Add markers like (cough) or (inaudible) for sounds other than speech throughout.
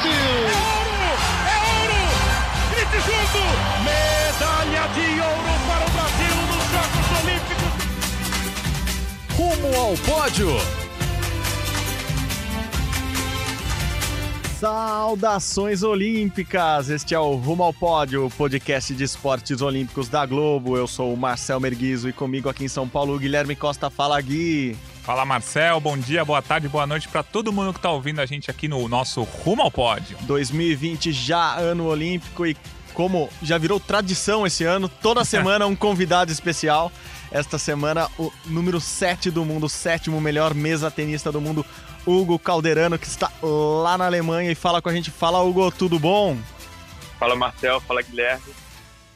Brasil! É ouro! É ouro! Grite junto! Medalha de ouro para o Brasil nos Jogos Olímpicos! Rumo ao pódio! Saudações olímpicas! Este é o Rumo ao Pódio, podcast de esportes olímpicos da Globo. Eu sou o Marcel Merguizo e comigo aqui em São Paulo, Guilherme Costa. Fala, Gui! Fala Marcel, bom dia, boa tarde, boa noite para todo mundo que está ouvindo a gente aqui no nosso Rumo ao Pódio. 2020 já ano olímpico e como já virou tradição esse ano, toda (laughs) semana um convidado especial. Esta semana o número 7 do mundo, o sétimo melhor mesa tenista do mundo, Hugo Calderano, que está lá na Alemanha e fala com a gente. Fala, Hugo, tudo bom? Fala, Marcel. Fala, Guilherme.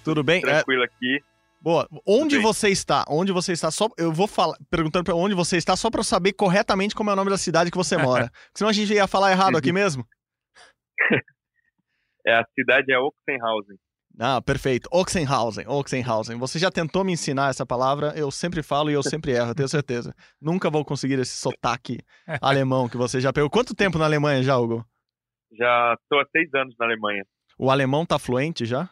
Tudo bem? Tranquilo é... aqui. Boa. Onde você está? Onde você está? Só eu vou falar perguntando para onde você está só para eu saber corretamente como é o nome da cidade que você mora. (laughs) senão a gente ia falar errado aqui mesmo. (laughs) é a cidade é Oxenhausen. Ah, perfeito. Oxenhausen, Oxenhausen. Você já tentou me ensinar essa palavra, eu sempre falo e eu sempre erro, tenho certeza. Nunca vou conseguir esse sotaque (laughs) alemão que você já pegou. Quanto tempo na Alemanha já, Hugo? Já estou há seis anos na Alemanha. O alemão tá fluente já?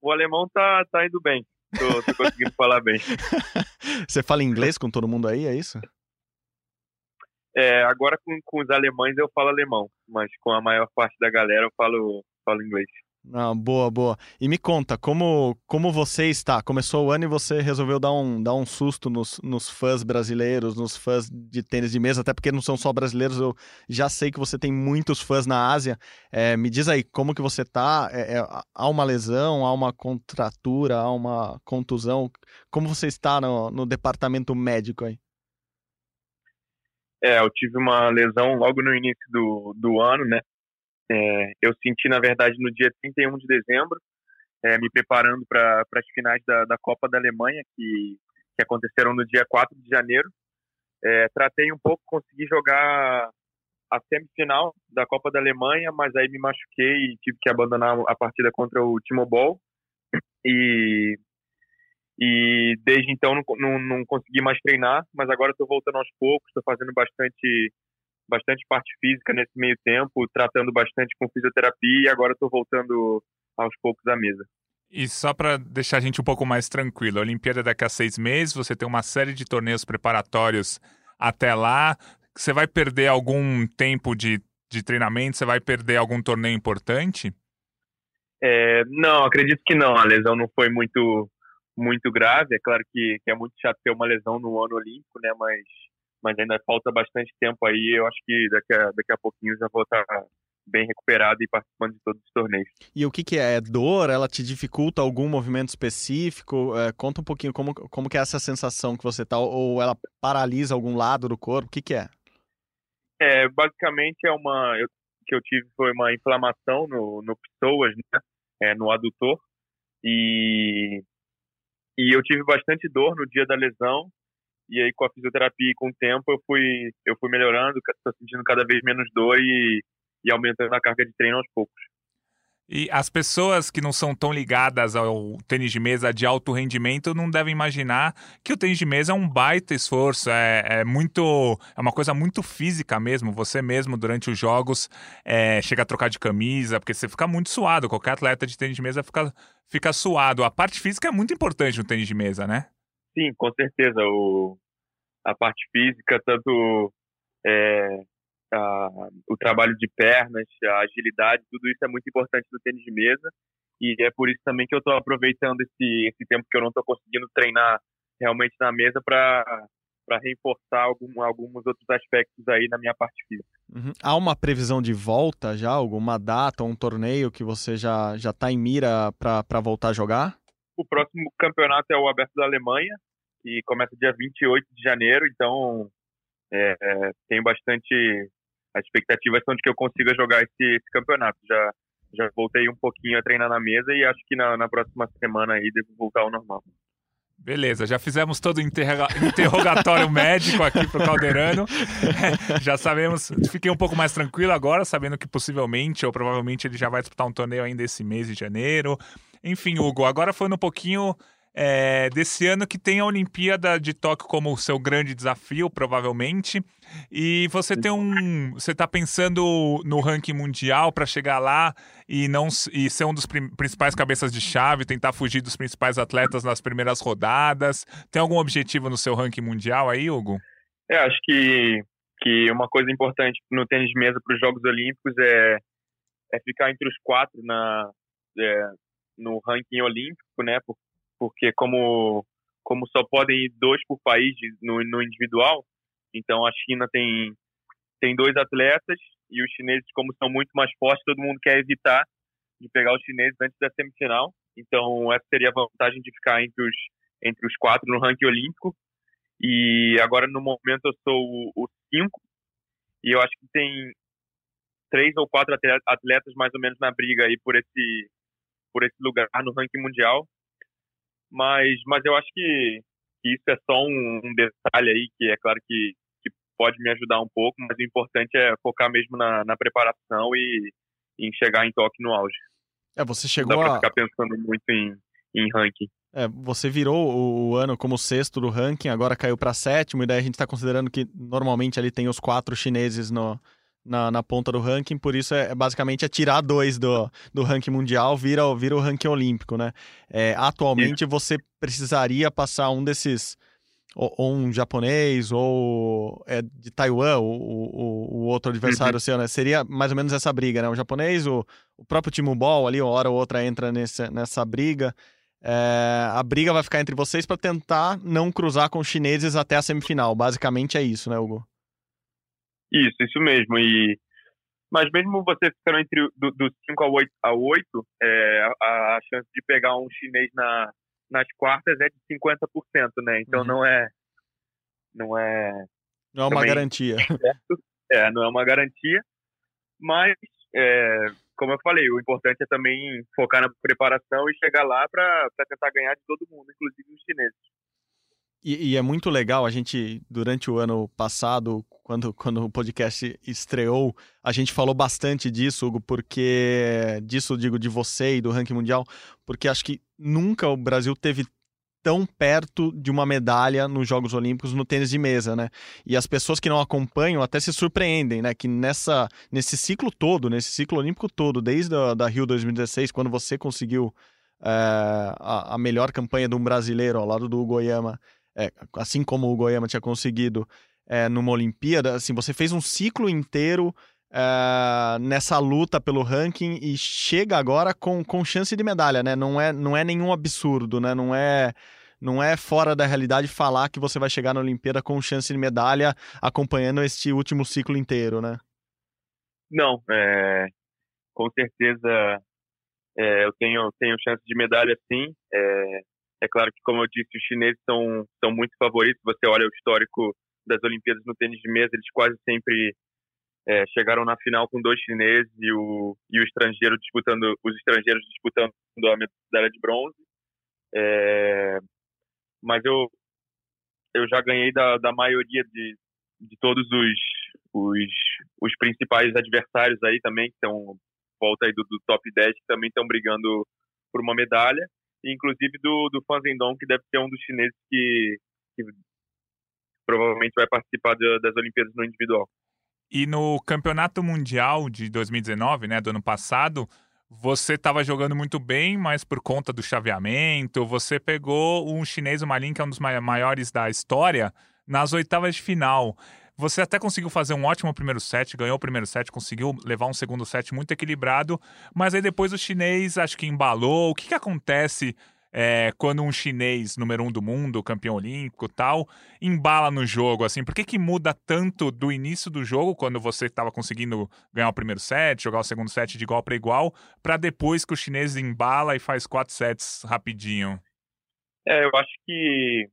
O alemão tá, tá indo bem. Tô, tô conseguindo falar bem. (laughs) Você fala inglês com todo mundo aí, é isso? É, agora com, com os alemães eu falo alemão, mas com a maior parte da galera eu falo, falo inglês. Ah, boa, boa. E me conta, como, como você está? Começou o ano e você resolveu dar um, dar um susto nos, nos fãs brasileiros, nos fãs de tênis de mesa, até porque não são só brasileiros, eu já sei que você tem muitos fãs na Ásia. É, me diz aí, como que você está? É, é, há uma lesão, há uma contratura, há uma contusão? Como você está no, no departamento médico aí? É, eu tive uma lesão logo no início do, do ano, né? É, eu senti, na verdade, no dia 31 de dezembro, é, me preparando para as finais da, da Copa da Alemanha, que, que aconteceram no dia 4 de janeiro. É, tratei um pouco, consegui jogar a semifinal da Copa da Alemanha, mas aí me machuquei e tive que abandonar a partida contra o Timo Boll. E, e desde então não, não, não consegui mais treinar, mas agora estou voltando aos poucos, estou fazendo bastante bastante parte física nesse meio tempo, tratando bastante com fisioterapia e agora estou voltando aos poucos à mesa. E só para deixar a gente um pouco mais tranquilo, a Olimpíada daqui a seis meses, você tem uma série de torneios preparatórios até lá. Você vai perder algum tempo de, de treinamento? Você vai perder algum torneio importante? É, não, acredito que não. A lesão não foi muito muito grave. É claro que, que é muito chato ter uma lesão no ano olímpico, né? Mas mas ainda falta bastante tempo aí. Eu acho que daqui a, daqui a pouquinho já vou estar bem recuperado e participando de todos os torneios. E o que, que é? É dor? Ela te dificulta algum movimento específico? É, conta um pouquinho como, como que é essa sensação que você tá, ou ela paralisa algum lado do corpo? O que, que é? É, basicamente é uma eu, que eu tive foi uma inflamação no, no psoas, né? É, no adutor e e eu tive bastante dor no dia da lesão e aí com a fisioterapia e com o tempo eu fui eu fui melhorando, estou sentindo cada vez menos dor e, e aumentando a carga de treino aos poucos. E as pessoas que não são tão ligadas ao tênis de mesa de alto rendimento não devem imaginar que o tênis de mesa é um baita esforço, é, é muito, é uma coisa muito física mesmo. Você mesmo durante os jogos é, chega a trocar de camisa porque você fica muito suado. Qualquer atleta de tênis de mesa fica, fica suado. A parte física é muito importante no tênis de mesa, né? Sim, com certeza. O, a parte física, tanto é, a, o trabalho de pernas, a agilidade, tudo isso é muito importante no tênis de mesa. E é por isso também que eu estou aproveitando esse, esse tempo que eu não estou conseguindo treinar realmente na mesa para para reforçar algum, alguns outros aspectos aí na minha parte física. Uhum. Há uma previsão de volta já? Alguma data, um torneio que você já já está em mira para voltar a jogar? O próximo campeonato é o Aberto da Alemanha, que começa dia 28 de janeiro, então é, tenho bastante. As expectativas são de que eu consiga jogar esse, esse, campeonato. Já, já voltei um pouquinho a treinar na mesa e acho que na, na próxima semana aí devo voltar ao normal. Beleza, já fizemos todo o interrogatório (laughs) médico aqui pro Calderano. (laughs) já sabemos, fiquei um pouco mais tranquilo agora, sabendo que possivelmente ou provavelmente ele já vai disputar um torneio ainda esse mês de janeiro. Enfim, Hugo, agora falando um pouquinho é, desse ano que tem a Olimpíada de Tóquio como seu grande desafio, provavelmente. E você tem um. Você está pensando no ranking mundial para chegar lá e não e ser um dos principais cabeças de chave, tentar fugir dos principais atletas nas primeiras rodadas. Tem algum objetivo no seu ranking mundial aí, Hugo? É, acho que, que uma coisa importante no tênis de mesa para os Jogos Olímpicos é, é ficar entre os quatro na, é, no ranking olímpico, né? Porque como como só podem ir dois por país no, no individual, então a China tem tem dois atletas e os chineses como são muito mais fortes, todo mundo quer evitar de pegar os chineses antes da semifinal. Então essa seria a vantagem de ficar entre os entre os quatro no ranking olímpico. E agora no momento eu sou o, cinco e eu acho que tem três ou quatro atletas mais ou menos na briga aí por esse por esse lugar no ranking mundial. Mas, mas eu acho que, que isso é só um, um, detalhe aí, que é claro que, que pode me ajudar um pouco, mas o importante é focar mesmo na, na preparação e em chegar em toque no auge. É, você chegou Não dá pra a... ficar pensando muito em, em ranking. É, você virou o, ano como sexto do ranking, agora caiu para sétimo, e daí a gente está considerando que normalmente ali tem os quatro chineses no, na, na ponta do ranking, por isso é, é basicamente é tirar dois do, do ranking mundial, vira, vira o ranking olímpico, né? É, atualmente você precisaria passar um desses, ou, ou um japonês, ou é de Taiwan, o, o, o outro adversário uhum. seu, né? Seria mais ou menos essa briga, né? O japonês, o, o próprio Timo Ball ali, uma hora ou outra entra nesse, nessa briga. É, a briga vai ficar entre vocês para tentar não cruzar com os chineses até a semifinal. Basicamente é isso, né, Hugo? Isso, isso mesmo. E, mas mesmo você ficando entre do, 5 ao 8, a 8 é, a, a, chance de pegar um chinês na, nas quartas é de 50%, né? Então uhum. não é. Não é. Não é uma garantia. Certo. É, não é uma garantia. Mas, é, como eu falei, o importante é também focar na preparação e chegar lá para tentar ganhar de todo mundo, inclusive os chineses. E, e, é muito legal, a gente, durante o ano passado, quando, (laughs) quando o podcast estreou, a gente falou bastante disso, Hugo, porque. Disso, digo, de você e do ranking mundial, porque acho que nunca o Brasil teve tão perto de uma medalha nos Jogos Olímpicos no tênis de mesa, né? E as pessoas que não acompanham até se surpreendem, né? Que nessa, nesse ciclo todo, nesse ciclo olímpico todo, desde a da Rio 2016, quando você conseguiu é, a, a melhor campanha de um brasileiro ao lado do Goiama é, assim como o Goiama tinha conseguido é, numa Olimpíada, assim, você fez um ciclo inteiro é, nessa luta pelo ranking e chega agora com, com chance de medalha, né? Não é, não é nenhum absurdo, né? Não é, não é fora da realidade falar que você vai chegar na Olimpíada com chance de medalha acompanhando este último ciclo inteiro, né? Não, é, com certeza é, eu tenho, tenho chance de medalha sim. É, é claro que, como eu disse, os chineses são, são muito favoritos. Você olha o histórico das Olimpíadas no tênis de mesa, eles quase sempre é, chegaram na final com dois chineses e o, e o estrangeiro disputando, os estrangeiros disputando a medalha de bronze. É, mas eu, eu já ganhei da, da maioria de, de todos os, os, os principais adversários aí também, que estão volta aí do, do top 10, que também estão brigando por uma medalha inclusive do, do Fan que deve ser um dos chineses que, que provavelmente vai participar de, das Olimpíadas no individual. E no Campeonato Mundial de 2019, né, do ano passado, você estava jogando muito bem, mas por conta do chaveamento, você pegou um chinês, o Malin, que é um dos maiores da história, nas oitavas de final. Você até conseguiu fazer um ótimo primeiro set, ganhou o primeiro set, conseguiu levar um segundo set muito equilibrado, mas aí depois o chinês acho que embalou. O que, que acontece é, quando um chinês, número um do mundo, campeão olímpico tal, embala no jogo, assim? Por que, que muda tanto do início do jogo, quando você estava conseguindo ganhar o primeiro set, jogar o segundo set de igual para igual, para depois que o chinês embala e faz quatro sets rapidinho? É, eu acho que,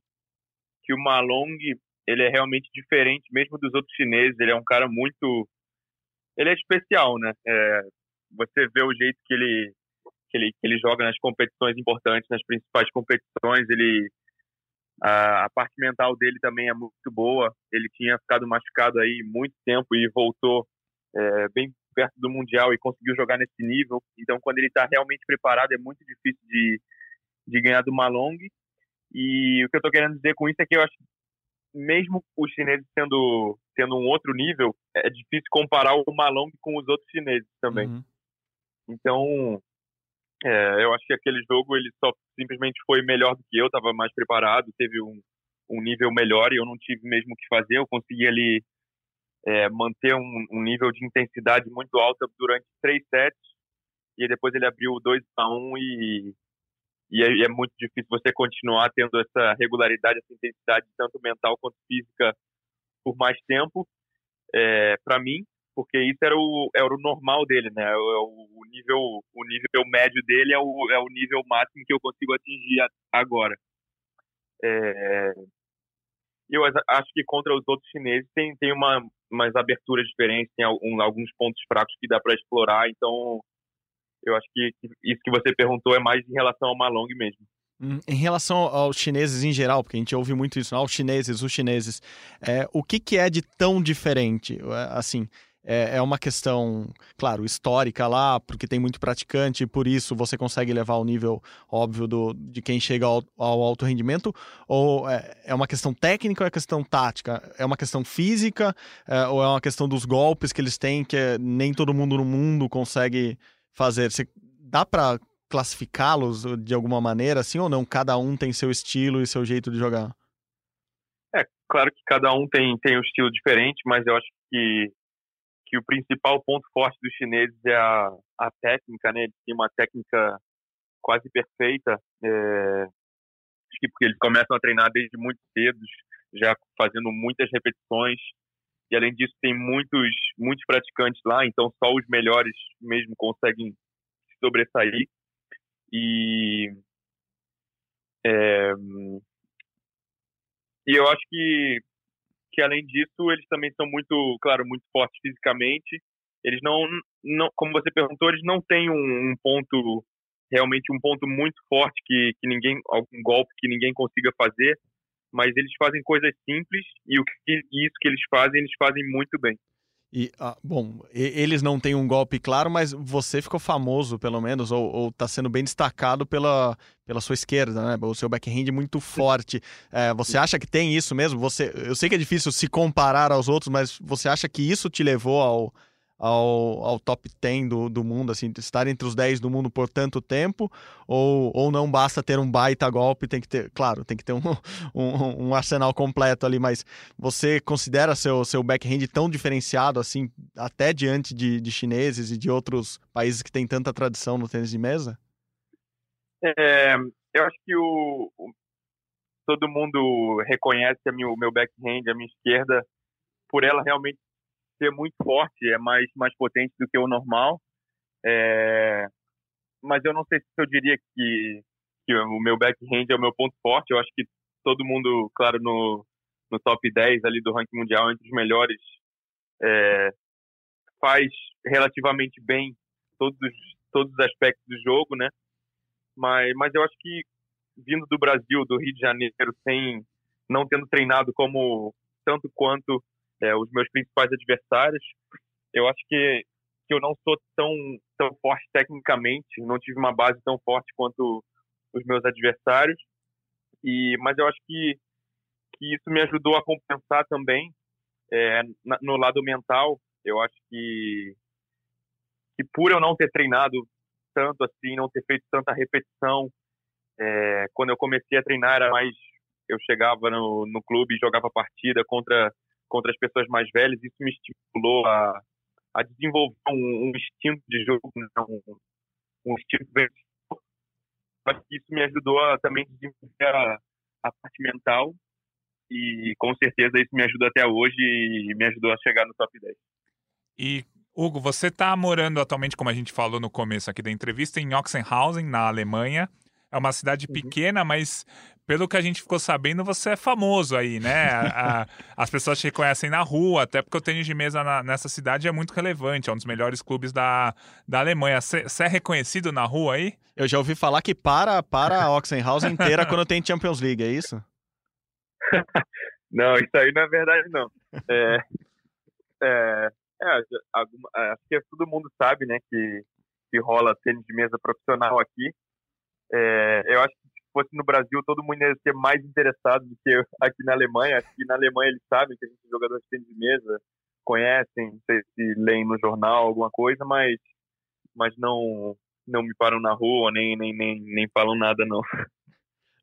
que o Malong ele é realmente diferente, mesmo dos outros chineses. Ele é um cara muito. Ele é especial, né? É, você vê o jeito que ele, que ele, que ele joga nas competições importantes, nas principais competições. Ele. A, a parte mental dele também é muito boa. Ele tinha ficado machucado aí muito tempo e voltou é, bem perto do Mundial e conseguiu jogar nesse nível. Então, quando ele está realmente preparado, é muito difícil de, de ganhar do Malong. E o que eu estou querendo dizer com isso é que eu acho mesmo os chineses tendo, tendo um outro nível, é difícil comparar o Malong com os outros chineses também. Uhum. Então, é, eu acho que aquele jogo ele só simplesmente foi melhor do que eu, estava mais preparado, teve um, um nível melhor e eu não tive mesmo o que fazer. Eu consegui ali é, manter um, um, nível de intensidade muito alta durante três sets e depois ele abriu 2 a 1 um e, e é, é, muito difícil você continuar tendo essa regularidade, essa intensidade tanto mental quanto física por mais tempo. É, para mim, porque isso era o, era o normal dele, né? O, o, nível, o nível médio dele é o, é o nível máximo que eu consigo atingir agora. É, eu acho que contra os outros chineses tem, tem uma, umas aberturas diferentes, tem alguns pontos fracos que dá para explorar, então eu acho que, isso que você perguntou é mais em relação ao Malong mesmo. Hum, em relação aos chineses em geral, porque a gente ouve muito isso, aos chineses, os chineses, é, o que, que é de tão diferente? É, assim, é, é uma questão, claro, histórica lá, porque tem muito praticante e por isso você consegue levar o nível óbvio do, de quem chega ao, ao alto rendimento? Ou é, é, uma questão técnica ou é questão tática? É uma questão física é, ou é uma questão dos golpes que eles têm que é, nem todo mundo no mundo consegue fazer? Você, dá para classificá-los de alguma maneira, assim ou não? Cada um tem seu estilo e seu jeito de jogar? É, claro que cada um tem, tem um estilo diferente, mas eu acho que que o principal ponto forte dos chineses é a, a técnica, né? Eles têm uma técnica quase perfeita. É, porque eles começam a treinar desde muito cedo, já fazendo muitas repetições. E além disso, tem muitos, muitos praticantes lá, então só os melhores mesmo conseguem se sobressair. E é, e eu acho que que além disso eles também são muito, claro, muito fortes fisicamente. Eles não, não como você perguntou, eles não têm um, um ponto realmente um ponto muito forte que, que ninguém algum golpe que ninguém consiga fazer, mas eles fazem coisas simples e o que isso que eles fazem eles fazem muito bem. E, ah, bom, eles não têm um golpe claro, mas você ficou famoso, pelo menos, ou, está sendo bem destacado pela, pela sua esquerda, né? O seu backhand é muito forte. É, você acha que tem isso mesmo? Você, eu sei que é difícil se comparar aos outros, mas você acha que isso te levou ao, ao, ao top 10 do, do mundo, assim, estar entre os 10 do mundo por tanto tempo, ou, ou não basta ter um baita golpe, tem que ter, claro, tem que ter um, (laughs) um, um arsenal completo ali, mas você considera seu, seu backhand tão diferenciado, assim, até diante de, de chineses e de outros países que têm tanta tradição no tênis de mesa? É, eu acho que o, o, todo mundo reconhece a minha, o meu backhand, a minha esquerda, por ela realmente ser muito forte, é mais, mais potente do que o normal. É, mas eu não sei se eu diria que, que o meu backhand é o meu ponto forte. Eu acho que todo mundo, claro, no, no top 10 ali do ranking mundial, entre os melhores, é, faz relativamente bem todos, todos os aspectos do jogo, né? Mas, mas eu acho que vindo do Brasil, do Rio de Janeiro, sem não tendo treinado como tanto quanto é, os meus principais adversários. Eu acho que, que eu não sou tão, tão forte tecnicamente, não tive uma base tão forte quanto os meus adversários. E, mas eu acho que, que isso me ajudou a compensar também é, no lado mental. Eu acho que, que por eu não ter treinado tanto assim, não ter feito tanta repetição, é, quando eu comecei a treinar era mais eu chegava no, no clube e jogava partida contra contra as pessoas mais velhas, isso me estimulou a, a desenvolver um, um instinto de jogo, né? um, um instinto vencedor. Acho que isso me ajudou a também desenvolver a, a parte mental e com certeza isso me ajuda até hoje e me ajudou a chegar no top 10. E Hugo, você está morando atualmente, como a gente falou no começo aqui da entrevista, em Oxenhausen, na Alemanha. É uma cidade uhum. pequena, mas pelo que a gente ficou sabendo, você é famoso aí, né? A, a, as pessoas te reconhecem na rua, até porque o tênis de mesa na, nessa cidade é muito relevante, é um dos melhores clubes da, da Alemanha. Você é reconhecido na rua aí? Eu já ouvi falar que para, para a Oxenhausen inteira quando tem Champions League, é isso? (laughs) não, isso aí não é verdade, não. É, é, é, alguma, acho que todo mundo sabe, né, que, que rola tênis de mesa profissional aqui. É, eu acho fosse no Brasil, todo mundo ia ser mais interessado do que (laughs) aqui na Alemanha. Aqui na Alemanha eles sabem que a gente é jogador de tênis de mesa, conhecem, não sei se leem no jornal alguma coisa, mas, mas não não me param na rua, nem, nem, nem, nem falam nada, não. (laughs)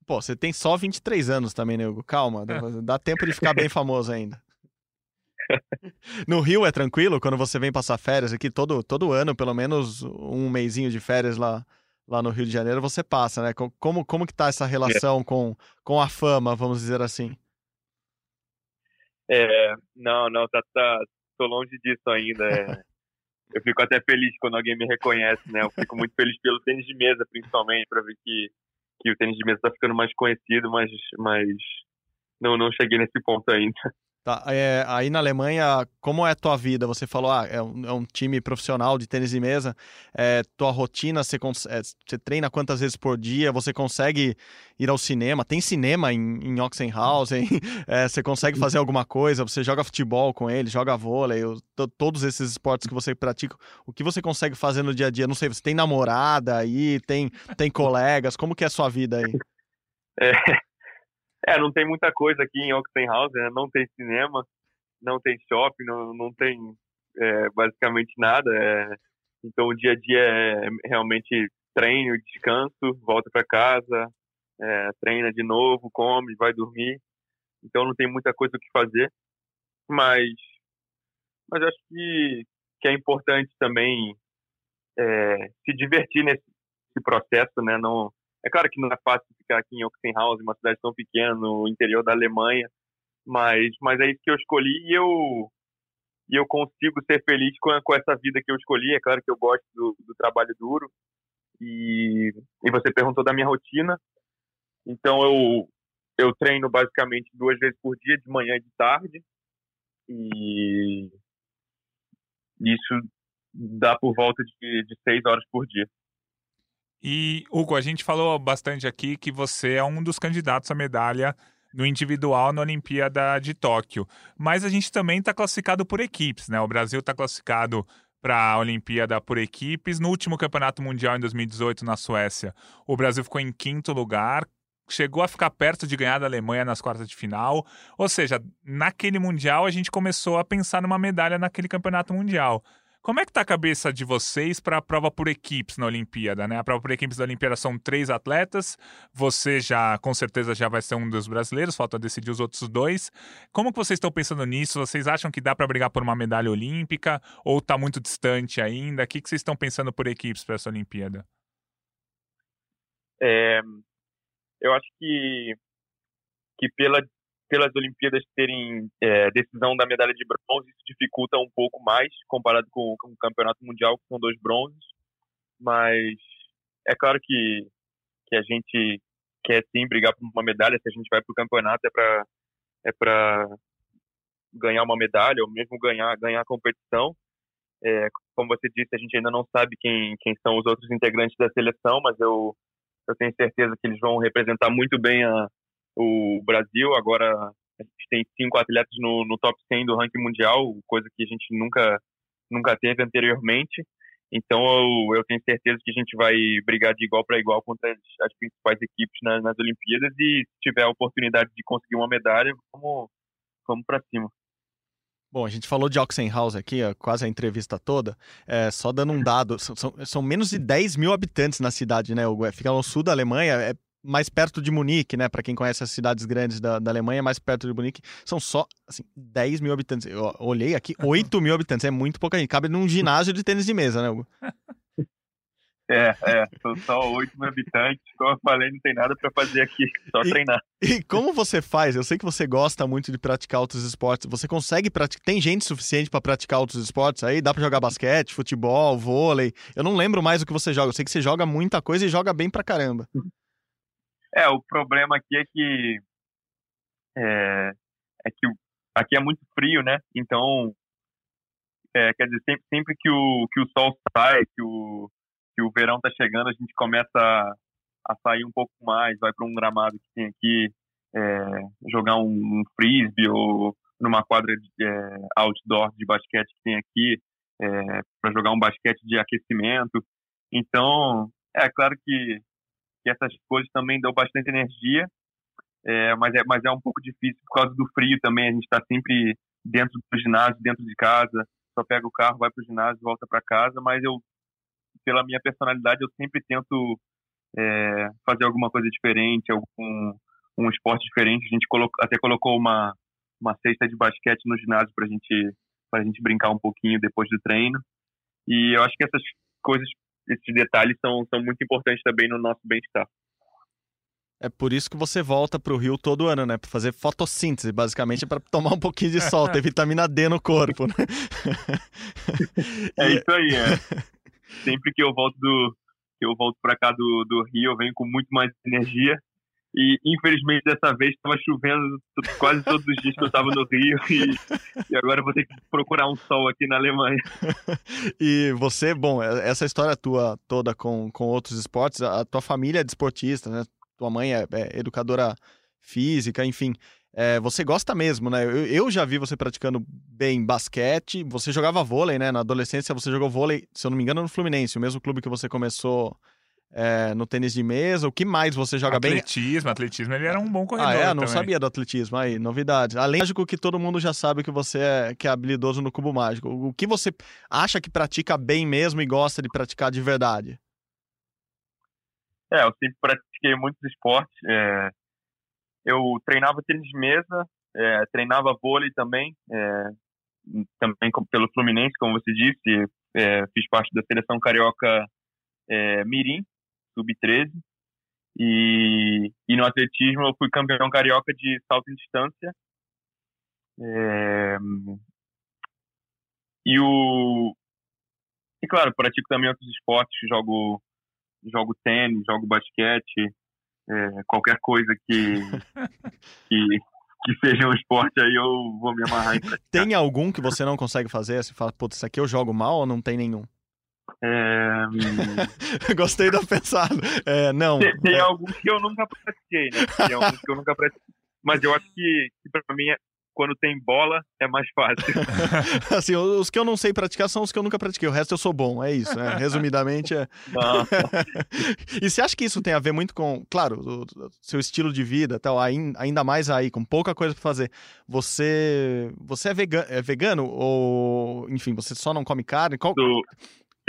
Pô, você tem só 23 anos também, né, Hugo? Calma, dá tempo de ficar bem famoso ainda. No Rio é tranquilo quando você vem passar férias aqui todo, todo ano, pelo menos um mêsinho de férias lá, lá no Rio de Janeiro você passa, né? Como, como que tá essa relação é. com, com a fama, vamos dizer assim? É, não, não, tá, tá, tô longe disso ainda. É. (laughs) eu fico até feliz quando alguém me reconhece, né? Eu fico muito feliz pelo tênis de mesa, principalmente, para ver que, que o tênis de mesa tá ficando mais conhecido, mas, mas não, não cheguei nesse ponto ainda. Tá, é, aí na Alemanha, como é a tua vida? Você falou, ah, é um, é um time profissional de tênis de mesa. É, tua rotina, você, é, você, treina quantas vezes por dia? Você consegue ir ao cinema? Tem cinema em, em Oxenhausen? (laughs) É, você consegue fazer alguma coisa? Você joga futebol com ele, joga vôlei, todos esses esportes que você pratica. O que você consegue fazer no dia a dia? Não sei, você tem namorada aí, tem, tem colegas? Como que é a sua vida aí? (laughs) É, é, não tem muita coisa aqui em Oxenhausen, né? não tem cinema, não tem shopping, não, não tem é, basicamente nada. É, então o dia a dia é realmente treino, descanso, volta para casa, é, treina de novo, come, vai dormir. Então não tem muita coisa o que fazer, mas mas acho que, que é importante também é, se divertir nesse, nesse processo, né? Não é claro que não é fácil ficar aqui em Oxenhausen, uma cidade tão pequena, no interior da Alemanha, mas, mas é isso que eu escolhi e eu, e eu consigo ser feliz com, com essa vida que eu escolhi. É claro que eu gosto do, do trabalho duro. E, e você perguntou da minha rotina. Então eu, eu treino basicamente duas vezes por dia, de manhã e de tarde. E isso dá por volta de, de seis horas por dia. E, Hugo, a gente falou bastante aqui que você é um dos candidatos à medalha no individual na Olimpíada de Tóquio. Mas a gente também está classificado por equipes, né? O Brasil está classificado para a Olimpíada por equipes. No último Campeonato Mundial em 2018 na Suécia, o Brasil ficou em quinto lugar, chegou a ficar perto de ganhar da Alemanha nas quartas de final. Ou seja, naquele Mundial a gente começou a pensar numa medalha naquele Campeonato Mundial. Como é que tá a cabeça de vocês para a prova por equipes na Olimpíada, né? A prova por equipes da Olimpíada são três atletas. Você já, com certeza, já vai ser um dos brasileiros. Falta decidir os outros dois. Como que vocês estão pensando nisso? Vocês acham que dá para brigar por uma medalha olímpica ou está muito distante ainda? O que, que vocês estão pensando por equipes para essa Olimpíada? É, eu acho que que pela pelas Olimpíadas terem é, decisão da medalha de bronze, isso dificulta um pouco mais comparado com, com o Campeonato Mundial, que são dois bronzes. Mas é claro que, que a gente quer sim brigar por uma medalha. Se a gente vai para o campeonato é para é ganhar uma medalha ou mesmo ganhar ganhar a competição. É, como você disse, a gente ainda não sabe quem, quem são os outros integrantes da seleção, mas eu, eu tenho certeza que eles vão representar muito bem a, o Brasil. Agora a gente tem cinco atletas no, no top 100 do ranking mundial, coisa que a gente nunca, nunca teve anteriormente. Então eu, eu tenho certeza que a gente vai brigar de igual para igual contra as, as principais equipes nas, Olimpíadas e se tiver a oportunidade de conseguir uma medalha, vamos, vamos para cima. Bom, a gente falou de Oxenhouse aqui, quase a entrevista toda. É, só dando um dado, são, são, menos de 10 mil habitantes na cidade, né, Hugo? É, fica no sul da Alemanha, é mais perto de Munique, né? Para quem conhece as cidades grandes da, da Alemanha, mais perto de Munique, são só assim, 10 mil habitantes. Eu olhei aqui, 8 mil habitantes. É muito pouca gente. Cabe num ginásio de tênis de mesa, né, Hugo? (laughs) É, é, são só 8 mil habitantes. Como eu falei, não tem nada para fazer aqui, só e, treinar. E como você faz? Eu sei que você gosta muito de praticar outros esportes. Você consegue praticar? Tem gente suficiente para praticar outros esportes aí? Dá para jogar basquete, futebol, vôlei? Eu não lembro mais o que você joga. Eu sei que você joga muita coisa e joga bem pra caramba. É, o problema aqui é que é, é que aqui é muito frio, né? Então, é, quer dizer, sempre, sempre que, o, que o sol sai, que o, que o verão tá chegando, a gente começa a, a sair um pouco mais, vai para um gramado que tem aqui, é, jogar um, um frisbee ou numa quadra de, é, outdoor de basquete que tem aqui, é, para jogar um basquete de aquecimento. Então, é claro que que essas coisas também dão bastante energia, é, mas, é, mas é um pouco difícil por causa do frio também. A gente está sempre dentro do ginásio, dentro de casa, só pega o carro, vai para o ginásio, volta para casa. Mas eu, pela minha personalidade, eu sempre tento é, fazer alguma coisa diferente, algum um esporte diferente. A gente colocou, até colocou uma, uma cesta de basquete no ginásio para gente, a gente brincar um pouquinho depois do treino. E eu acho que essas coisas, esses detalhes são, são muito importantes também no nosso bem-estar. É por isso que você volta para o Rio todo ano, né? Para fazer fotossíntese, basicamente para tomar um pouquinho de sol, ter (laughs) vitamina D no corpo, né? é isso aí, é. (laughs) Sempre que eu volto do que eu volto para cá do, do Rio, eu venho com muito mais energia. E infelizmente dessa vez estava chovendo quase todos os dias que eu estava no Rio e, e, agora vou ter que procurar um sol aqui na Alemanha. (laughs) e você, bom, é, essa história tua toda com, com outros esportes, a tua família é desportista, né? tua mãe é, é educadora física, enfim. É, você gosta mesmo, né? Eu, eu, já vi você praticando bem basquete. Você jogava vôlei, né? Na adolescência você jogou vôlei, se eu não me engano, no Fluminense, o mesmo clube que você começou é, no tênis de mesa. O que mais você joga atletismo, bem? Atletismo, atletismo. Ele era um bom corredor. Ah, é? Não também. sabia do atletismo. Aí, novidades. Além do que todo mundo já sabe que você é, que é habilidoso no cubo mágico. O que você acha que pratica bem mesmo e gosta de praticar de verdade? É, eu sempre pratiquei muitos esportes. É, eu treinava tênis de mesa, é, treinava vôlei também, é, também pelo Fluminense, como você disse. É, fiz parte da seleção carioca é, Mirim, sub-13. E, e no atletismo eu fui campeão carioca de salto em distância. É, e o e claro, pratico também outros esportes, jogo jogo tênis, jogo basquete, é, qualquer coisa que, (laughs) que, que seja um esporte aí eu vou me amarrar. Tem algum que você não consegue fazer? Você fala, putz, isso aqui eu jogo mal ou não tem nenhum? É... (laughs) Gostei da pensada. É, não. Tem, tem, alguns que eu nunca pratiquei, né? Tem alguns que eu nunca pratiquei. Mas eu acho que, que para mim é, quando tem bola é mais fácil. (laughs) assim, os que eu não sei praticar são os que eu nunca pratiquei. O resto eu sou bom, é isso. Né? Resumidamente é. (laughs) e você acha que isso tem a ver muito com, claro, o, seu estilo de vida, tal, ainda mais aí, com pouca coisa para fazer. Você, você é vegano, é vegano ou, enfim, você só não come carne? Qual, Do...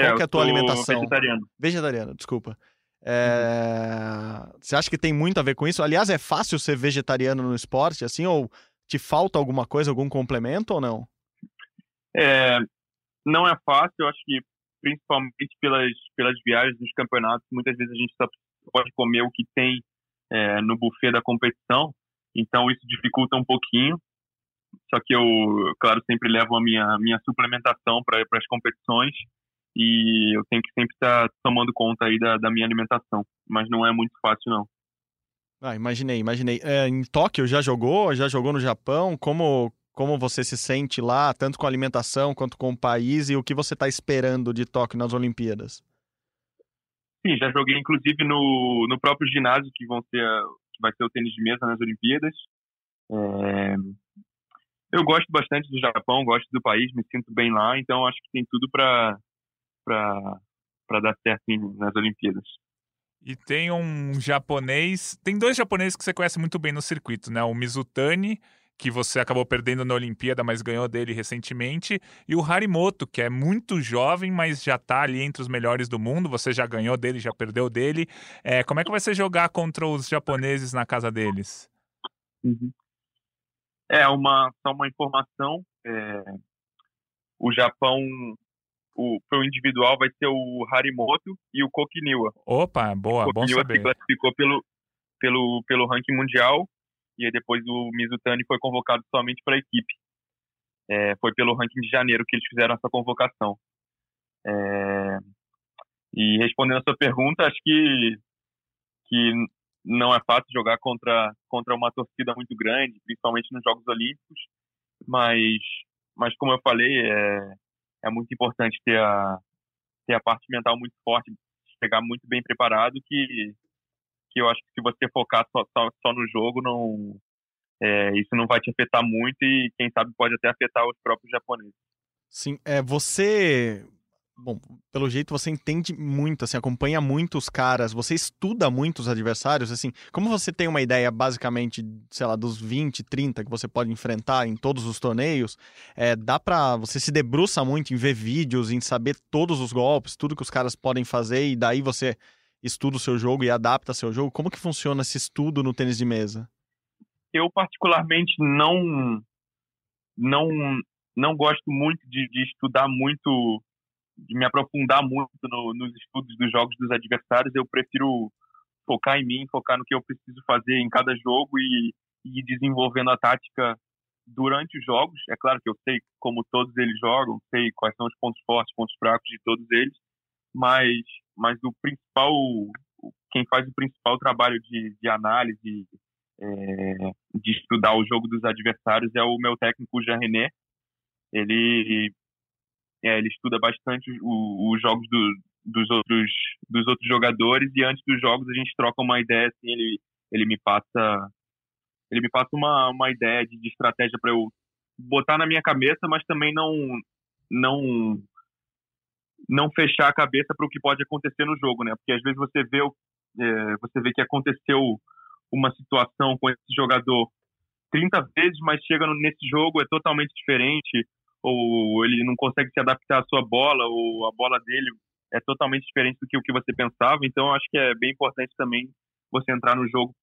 qual é, é a tua alimentação? Vegetariano. Vegetariano, desculpa. É... Uhum. Você acha que tem muito a ver com isso? Aliás, é fácil ser vegetariano no esporte, assim, ou te falta alguma coisa, algum complemento ou não? É, não é fácil, eu acho que principalmente pelas, pelas viagens nos campeonatos, muitas vezes a gente só pode comer o que tem é, no buffet da competição, então isso dificulta um pouquinho. Só que eu, claro, sempre levo a minha, minha suplementação para as competições e eu tenho que sempre estar tá tomando conta aí da, da minha alimentação, mas não é muito fácil não. Ah, imaginei, imaginei. É, em Tóquio já jogou? Já jogou no Japão? Como, como você se sente lá, tanto com a alimentação quanto com o país, e o que você está esperando de Tóquio nas Olimpíadas? Sim, já joguei inclusive no, no próprio ginásio que vão ser que vai ser o tênis de mesa nas Olimpíadas. É... Eu gosto bastante do Japão, gosto do país, me sinto bem lá, então acho que tem tudo para para dar certo nas Olimpíadas. E tem um japonês. Tem dois japoneses que você conhece muito bem no circuito, né? O Mizutani, que você acabou perdendo na Olimpíada, mas ganhou dele recentemente, e o Harimoto, que é muito jovem, mas já está ali entre os melhores do mundo. Você já ganhou dele, já perdeu dele. É, como é que vai ser jogar contra os japoneses na casa deles? Uhum. É uma só uma informação. É, o Japão o pro individual vai ser o Harimoto e o Kokiniwa. Opa, boa, o bom saber. se classificou pelo, pelo, pelo ranking mundial e aí depois o Mizutani foi convocado somente para a equipe. É, foi pelo ranking de janeiro que eles fizeram essa convocação. É, e respondendo a sua pergunta, acho que, que não é fácil jogar contra, contra uma torcida muito grande, principalmente nos Jogos Olímpicos, mas, mas como eu falei, é, é muito importante ter a, ter a parte mental muito forte, chegar muito bem preparado, que, que eu acho que se você focar só, só, só no jogo, não, é, isso não vai te afetar muito e quem sabe pode até afetar os próprios japoneses. Sim, é, você bom, pelo jeito você entende muito, assim, acompanha muito os caras, você estuda muito os adversários, assim, como você tem uma ideia basicamente, sei lá, dos 20, 30 que você pode enfrentar em todos os torneios, é, dá pra, você se debruça muito em ver vídeos, em saber todos os golpes, tudo que os caras podem fazer e daí você estuda o seu jogo e adapta seu jogo. Como que funciona esse estudo no tênis de mesa? Eu particularmente não não não gosto muito de, de estudar muito de me aprofundar muito no, nos estudos dos jogos dos adversários. Eu prefiro focar em mim, focar no que eu preciso fazer em cada jogo e, e ir desenvolvendo a tática durante os jogos. É claro que eu sei como todos eles jogam, sei quais são os pontos fortes, pontos fracos de todos eles, mas, mas o principal, quem faz o principal trabalho de, de análise, é, de estudar o jogo dos adversários é o meu técnico Jean René. Ele é, ele estuda bastante os jogos do, dos outros dos outros jogadores e antes dos jogos a gente troca uma ideia assim ele ele me passa ele me passa uma, uma ideia de, de estratégia para eu botar na minha cabeça mas também não não não fechar a cabeça para o que pode acontecer no jogo né? Porque às vezes você vê é, você vê que aconteceu uma situação com esse jogador 30 vezes mas chega nesse jogo é totalmente diferente ou ele não consegue se adaptar à sua bola, ou a bola dele é totalmente diferente do que o que você pensava. Então, acho que é bem importante também você entrar no jogo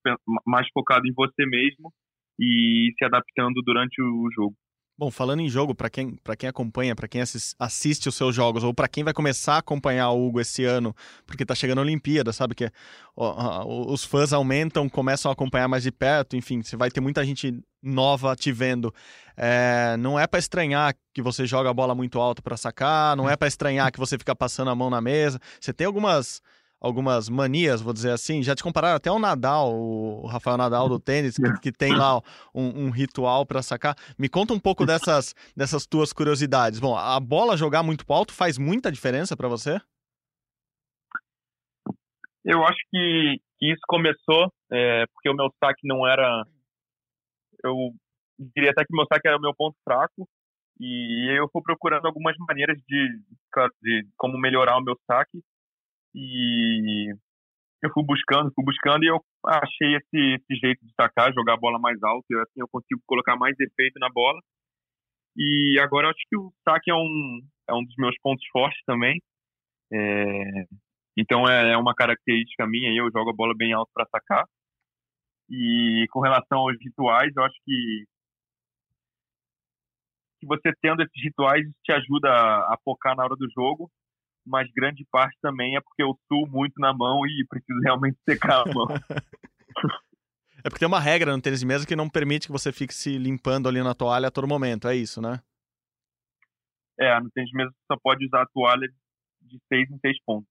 mais focado em você mesmo e se adaptando durante o jogo. Bom, falando em jogo, para quem, quem acompanha, para quem assiste os seus jogos, ou para quem vai começar a acompanhar o Hugo esse ano, porque tá chegando a Olimpíada, sabe que ó, os fãs aumentam, começam a acompanhar mais de perto, enfim, você vai ter muita gente nova te vendo. É, não é para estranhar que você joga a bola muito alto para sacar, não é para estranhar que você fica passando a mão na mesa. Você tem algumas algumas manias, vou dizer assim. Já te compararam até o Nadal, o Rafael Nadal do tênis, que, que tem lá um, um ritual para sacar. Me conta um pouco dessas, dessas tuas curiosidades. Bom, a bola jogar muito alto faz muita diferença para você? Eu acho que, que isso começou é, porque o meu saque não era. Eu diria até que o meu saque era o meu ponto fraco. E eu fui procurando algumas maneiras de, de como melhorar o meu saque e eu fui buscando, fui buscando e eu achei esse, esse jeito de sacar, jogar a bola mais alto, e assim eu consigo colocar mais efeito na bola. E agora eu acho que o saque é um, é um dos meus pontos fortes também. É, então é, é uma característica minha, eu jogo a bola bem alto para sacar. E com relação aos rituais, eu acho que que você tendo esses rituais te ajuda a focar na hora do jogo mas grande parte também é porque eu suo muito na mão e preciso realmente secar a mão. (laughs) é porque tem uma regra no tênis de mesa que não permite que você fique se limpando ali na toalha a todo momento, é isso, né? É, no tênis de mesa você só pode usar a toalha de seis em seis pontos.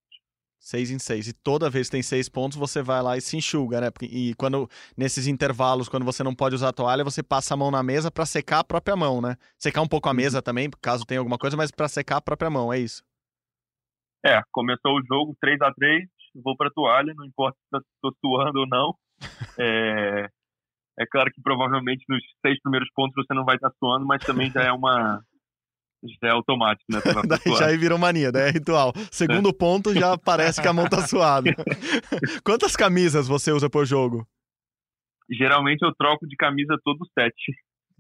Seis em seis. E toda vez que tem seis pontos, você vai lá e se enxuga, né? E quando, nesses intervalos, quando você não pode usar a toalha, você passa a mão na mesa para secar a própria mão, né? Secar um pouco a uhum. mesa também, caso tenha alguma coisa, mas para secar a própria mão, é isso. É, começou o jogo 3 a 3 vou para a toalha, não importa se estou suando ou não. (laughs) É, é claro que provavelmente nos seis primeiros pontos você não vai estar tá suando, mas também já é uma. Já é automático, né? (laughs) já aí virou mania, né? É ritual. Segundo é. ponto, já (laughs) parece que a mão tá suada. Quantas camisas você usa por jogo? Geralmente eu troco de camisa todo sete.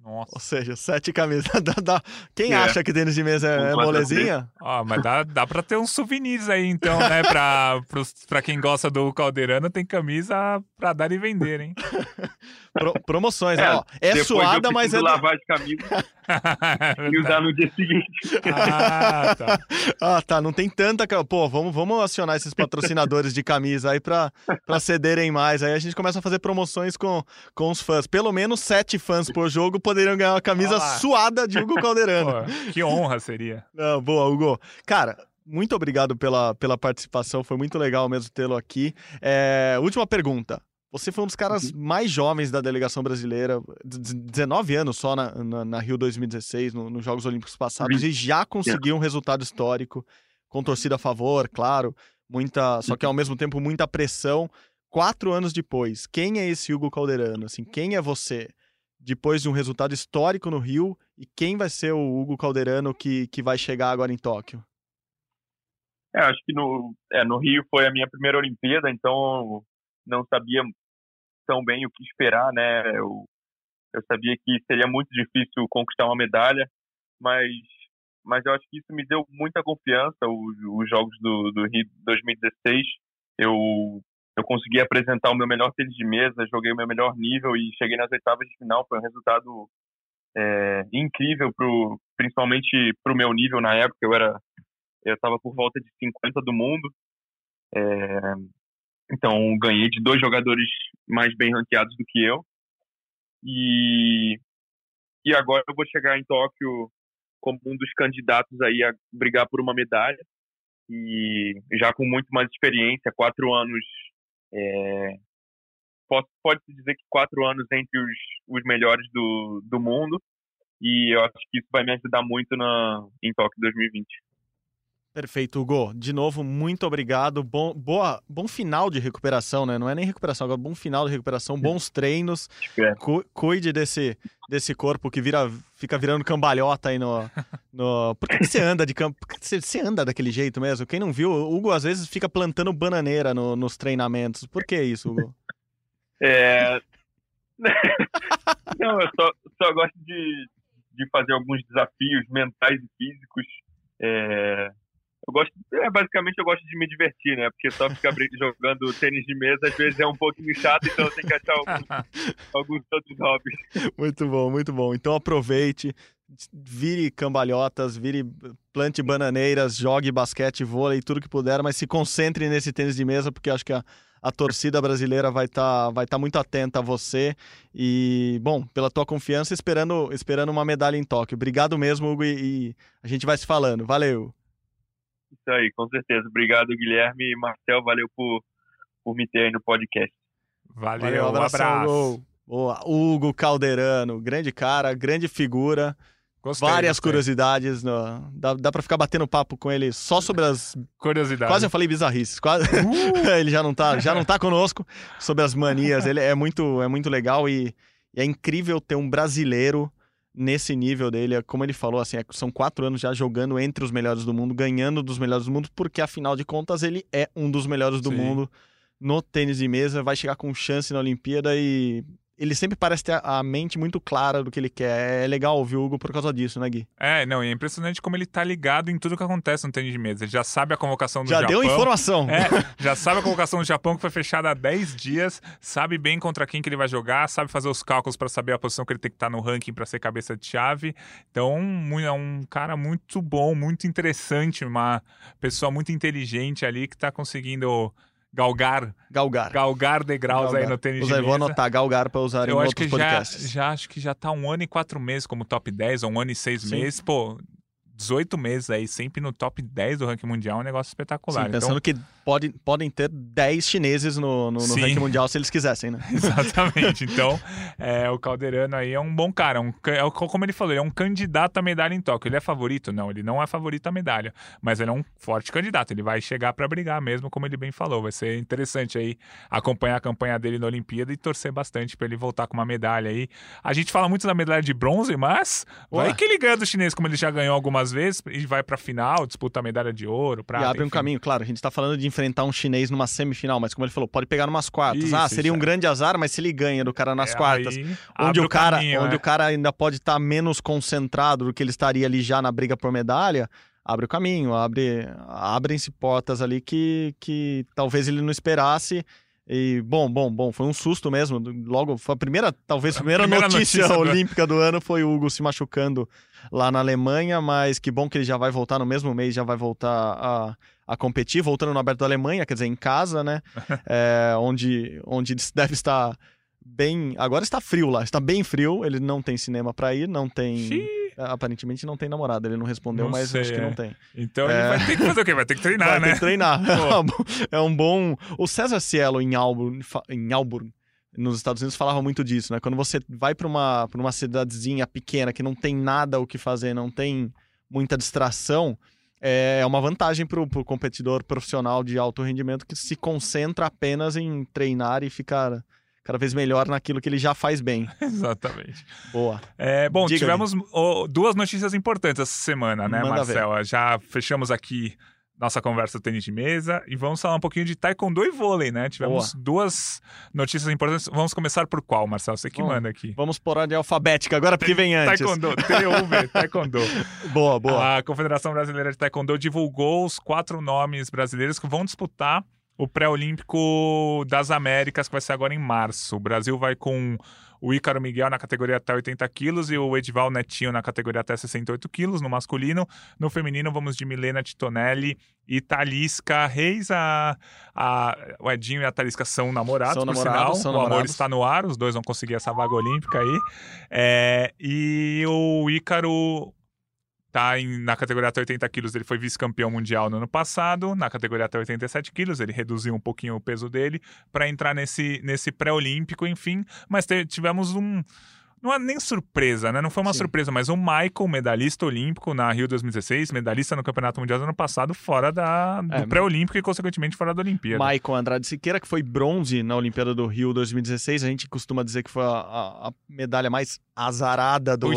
Nossa. Ou seja, sete camisas. (laughs) Quem é. acha que tênis de mesa é, é molezinha? Ó, mas dá, dá pra ter uns souvenirs aí, então, né? Pra, pros, pra quem gosta do Caldeirano, tem camisa pra dar e vender, hein? (laughs) Pro, promoções, é, ó. É suada, mas é. lavar de camisa (laughs) e usar no dia seguinte. Ah, tá. (laughs) ah, tá. Não tem tanta. Pô, vamos, vamos acionar esses patrocinadores de camisa aí pra, pra cederem mais. Aí a gente começa a fazer promoções com, com os fãs. Pelo menos sete fãs por jogo poderiam ganhar uma camisa suada de Hugo Calderano. Pô, que honra seria. Não, boa, Hugo. Cara, muito obrigado pela, pela participação, foi muito legal mesmo tê-lo aqui. É, última pergunta. Você foi um dos caras uhum. mais jovens da delegação brasileira, 19 anos só na, na, na Rio 2016, no, nos Jogos Olímpicos passados, uhum. e já conseguiu um resultado histórico, com torcida a favor, claro, muita, só que ao mesmo tempo muita pressão. Quatro anos depois, quem é esse Hugo Calderano? Assim, quem é você? Depois de um resultado histórico no Rio, e quem vai ser o Hugo Calderano que, que vai chegar agora em Tóquio? É, acho que no, é, no Rio foi a minha primeira Olimpíada, então não sabia tão bem o que esperar, né? Eu, eu sabia que seria muito difícil conquistar uma medalha, mas, mas eu acho que isso me deu muita confiança. Os, os Jogos do, do Rio 2016, eu, eu consegui apresentar o meu melhor tênis de mesa, joguei o meu melhor nível e cheguei nas oitavas de final. Foi um resultado é, incrível, pro, principalmente para o meu nível na época. Eu era eu estava por volta de 50 do mundo. É, então, ganhei de dois jogadores mais bem ranqueados do que eu. E, e agora eu vou chegar em Tóquio como um dos candidatos aí a brigar por uma medalha. E já com muito mais experiência, quatro anos. É, Pode-se dizer que quatro anos entre os, os melhores do, do mundo. E eu acho que isso vai me ajudar muito na, em Tóquio 2020. Perfeito, Hugo. De novo, muito obrigado. Bom, boa, bom final de recuperação, né? Não é nem recuperação, agora bom final de recuperação, bons treinos. É. Cu cuide desse, desse corpo que vira, fica virando cambalhota aí no. no... Por que você anda de campo? Você, você anda daquele jeito mesmo? Quem não viu, o Hugo às vezes fica plantando bananeira no, nos treinamentos. Por que isso, Hugo? É. (laughs) não, eu só, só gosto de, de fazer alguns desafios mentais e físicos. É eu gosto, é, basicamente eu gosto de me divertir, né? Porque só ficar (laughs) jogando tênis de mesa às vezes é um pouquinho chato, então eu tenho que achar alguns, (laughs) alguns outros hobbies. Muito bom, muito bom. Então aproveite, vire cambalhotas, vire plante bananeiras, jogue basquete, vôlei, tudo que puder, mas se concentre nesse tênis de mesa, porque acho que a, a torcida brasileira vai estar tá, vai tá muito atenta a você e, bom, pela tua confiança, esperando, esperando uma medalha em Tóquio. Obrigado mesmo, Hugo, e, e a gente vai se falando. Valeu! Isso aí, com certeza. Obrigado, Guilherme e Marcel. Valeu por, por me ter aí no podcast. Valeu, Valeu um abraço. Boa. Hugo Calderano, grande cara, grande figura. Gostei, Várias gostei. curiosidades. No... Dá, dá pra ficar batendo papo com ele só sobre as. Curiosidades. Quase eu falei bizarrices. Quase... Uh! (laughs) ele já não, tá, já não tá conosco sobre as manias. Ele é muito, é muito legal e, e é incrível ter um brasileiro nesse nível dele, é como ele falou, assim, é, são quatro anos já jogando entre os melhores do mundo, ganhando dos melhores do mundo, porque afinal de contas ele é um dos melhores do Sim. mundo no tênis de mesa, vai chegar com chance na Olimpíada e ele sempre parece ter a mente muito clara do que ele quer. É legal ouvir o Hugo por causa disso, né, Gui? É, não, é impressionante como ele tá ligado em tudo que acontece no tênis de mesa. Ele já sabe a convocação do já Japão. Já deu informação. É, já sabe a convocação do Japão que foi fechada há 10 dias, sabe bem contra quem que ele vai jogar, sabe fazer os cálculos para saber a posição que ele tem que estar tá no ranking para ser cabeça de chave. Então, é um cara muito bom, muito interessante, uma pessoa muito inteligente ali que tá conseguindo galgar. Galgar. Galgar degraus galgar. aí no tênis Usar, de mesa. Vou anotar galgar para usar Eu em acho outros que podcasts. Já, já acho que já tá um ano e quatro meses como top 10, ou um ano e seis Sim. meses. Pô, 18 meses aí, sempre no top 10 do ranking mundial, é um negócio espetacular. Sim, pensando então... que pode, podem ter 10 chineses no, no, no ranking mundial se eles quisessem, né? (laughs) Exatamente. Então, é, o Calderano aí é um bom cara. Um, é, como ele falou, ele é um candidato à medalha em Tóquio. Ele é favorito? Não, ele não é favorito à medalha. Mas ele é um forte candidato. Ele vai chegar para brigar mesmo, como ele bem falou. Vai ser interessante aí acompanhar a campanha dele na Olimpíada e torcer bastante para ele voltar com uma medalha aí. A gente fala muito da medalha de bronze, mas Ué. vai que ele ganha do chinês, como ele já ganhou algumas algumas vezes e vai pra final, disputa a medalha de ouro, prata, E abre enfim. um caminho, claro. A gente tá falando de enfrentar um chinês numa semifinal, mas como ele falou, pode pegar numas quartas. Isso, ah, seria um é. grande azar, mas se ele ganha do cara nas é, quartas, onde o cara, caminho, onde é. o cara ainda pode estar tá menos concentrado do que ele estaria ali já na briga por medalha, abre o caminho, abre abrem-se portas ali que, que talvez ele não esperasse. E bom, bom, bom, foi um susto mesmo. Logo, a primeira, talvez a primeira, primeira notícia, notícia olímpica do ano foi o Hugo se machucando lá na Alemanha, mas que bom que ele já vai voltar no mesmo mês, já vai voltar a, a competir, voltando no Aberto da Alemanha, quer dizer, em casa, né? (laughs) é, onde, onde deve estar bem. Agora está frio lá, está bem frio, ele não tem cinema para ir, não tem. Xiii. Aparentemente não tem namorada, ele não respondeu, não mas sei, acho que é. não tem. Então é... ele vai ter que fazer o quê? Vai ter que treinar, vai né? Vai ter que treinar. (laughs) (laughs) é um bom. O César Cielo em Auburn, em Auburn nos Estados Unidos falava muito disso, né? Quando você vai para uma, uma cidadezinha pequena que não tem nada o que fazer, não tem muita distração, é uma vantagem para o competidor profissional de alto rendimento que se concentra apenas em treinar e ficar cada vez melhor naquilo que ele já faz bem. (laughs) Exatamente. Boa. É, bom, Diga tivemos oh, duas notícias importantes essa semana, né, Manda? Ver. Já fechamos aqui nossa conversa do tênis de mesa e vamos falar um pouquinho de taekwondo e vôlei, né? Tivemos Boa. duas notícias importantes. Vamos começar por qual, Marcelo? Você que Bom, manda aqui. Vamos por ordem alfabética agora, porque vem antes. Taekwondo, TUV, (laughs) Taekwondo. Boa, boa. A Confederação Brasileira de Taekwondo divulgou os quatro nomes brasileiros que vão disputar o pré-olímpico das Américas, que vai ser agora em março. O Brasil vai com o Ícaro Miguel na categoria até 80 quilos e o Edival Netinho na categoria até 68 quilos no masculino. No feminino, vamos de Milena Titonelli e Talisca Reis. A, a, o Edinho e a Talisca são namorados, São por namorados, sinal. o amor namorados. está no ar, os dois vão conseguir essa vaga olímpica aí. É, e o Ícaro tá em- na categoria até 80 quilos, ele foi vice-campeão mundial no ano passado. Na categoria até 87 quilos, ele reduziu um pouquinho o peso dele para entrar nesse, nesse pré-olímpico, enfim. Mas tivemos um. Não é nem surpresa, né? Não foi uma Sim. surpresa, mas o Michael, medalhista olímpico na Rio 2016, medalhista no Campeonato Mundial do ano passado, fora da, do É, pré-olímpico e, consequentemente, fora da Olimpíada. Maicon Andrade Siqueira, que foi bronze na Olimpíada do Rio 2016. A gente costuma dizer que foi a, a- a medalha mais azarada do,